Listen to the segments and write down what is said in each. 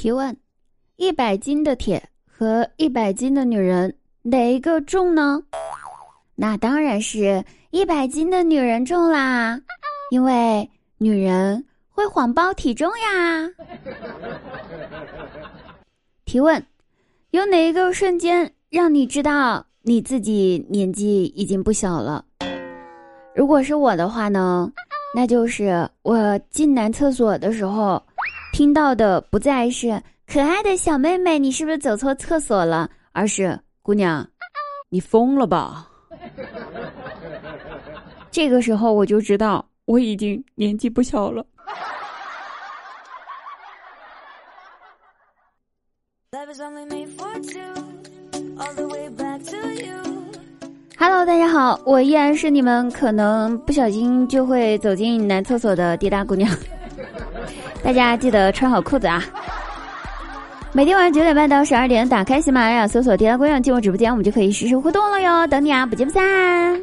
提问：一百斤的铁和一百斤的女人，哪一个重呢？那当然是一百斤的女人重啦，因为女人会谎报体重呀。提问：有哪一个瞬间让你知道你自己年纪已经不小了？如果是我的话呢，那就是我进男厕所的时候。听到的不再是可爱的小妹妹，你是不是走错厕所了？而是姑娘，你疯了吧？这个时候我就知道我已经年纪不小了。Hello，大家好，我依然是你们可能不小心就会走进男厕所的滴答姑娘。大家记得穿好裤子啊！每天晚上九点半到十二点，打开喜马拉雅，搜索“迪拉姑娘”进入直播间，我们就可以实时互动了哟！等你啊，不见不散。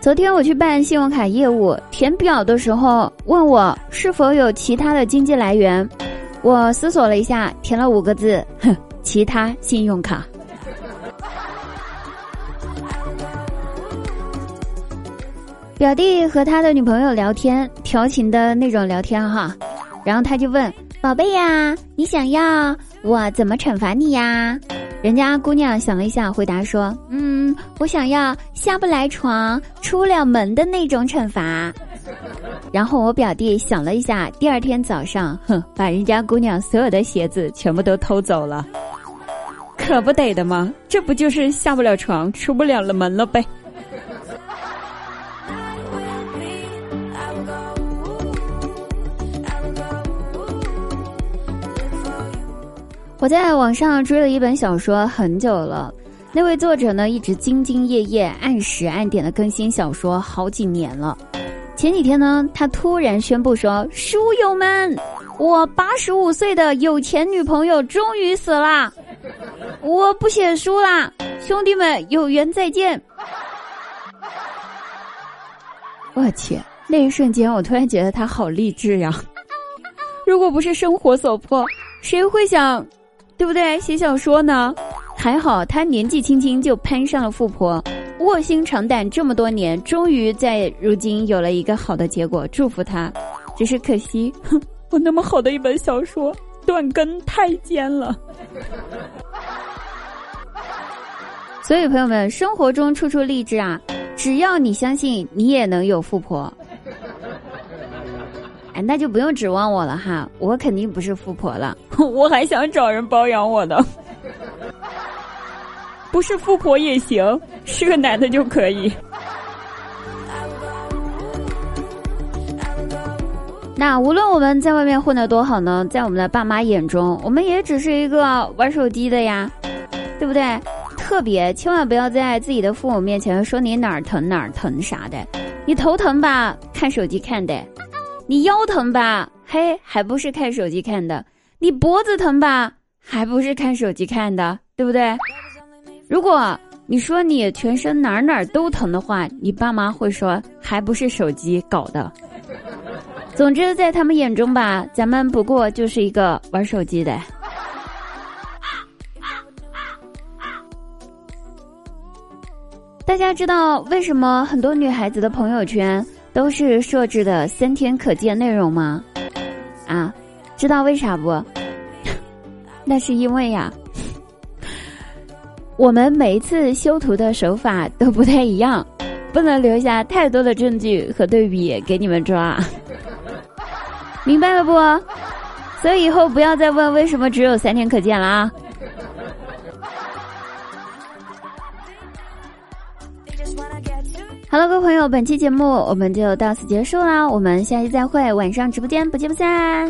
昨天我去办信用卡业务，填表的时候问我是否有其他的经济来源，我思索了一下，填了五个字：哼，其他信用卡。表弟和他的女朋友聊天，调情的那种聊天哈，然后他就问：“宝贝呀，你想要我怎么惩罚你呀？”人家姑娘想了一下，回答说：“嗯，我想要下不来床、出不了门的那种惩罚。”然后我表弟想了一下，第二天早上，哼，把人家姑娘所有的鞋子全部都偷走了，可不得的吗？这不就是下不了床、出不了了门了呗？我在网上追了一本小说很久了，那位作者呢一直兢兢业业、按时按点的更新小说好几年了。前几天呢，他突然宣布说：“书友们，我八十五岁的有钱女朋友终于死了，我不写书啦，兄弟们有缘再见。”我去，那一瞬间我突然觉得他好励志呀！如果不是生活所迫，谁会想？对不对？写小说呢，还好他年纪轻轻就攀上了富婆，卧薪尝胆这么多年，终于在如今有了一个好的结果，祝福他。只是可惜，哼，我那么好的一本小说断更太监了。所以朋友们，生活中处处励志啊！只要你相信，你也能有富婆。那就不用指望我了哈，我肯定不是富婆了，我还想找人包养我的，不是富婆也行，是个男的就可以。那无论我们在外面混得多好呢，在我们的爸妈眼中，我们也只是一个玩手机的呀，对不对？特别千万不要在自己的父母面前说你哪儿疼哪儿疼啥的，你头疼吧，看手机看的。你腰疼吧？嘿，还不是看手机看的。你脖子疼吧？还不是看手机看的，对不对？如果你说你全身哪哪都疼的话，你爸妈会说还不是手机搞的。总之，在他们眼中吧，咱们不过就是一个玩手机的。大家知道为什么很多女孩子的朋友圈？都是设置的三天可见内容吗？啊，知道为啥不？那是因为呀，我们每一次修图的手法都不太一样，不能留下太多的证据和对比给你们抓。明白了不？所以以后不要再问为什么只有三天可见了啊！Hello，各位朋友，本期节目我们就到此结束啦，我们下期再会，晚上直播间不见不散。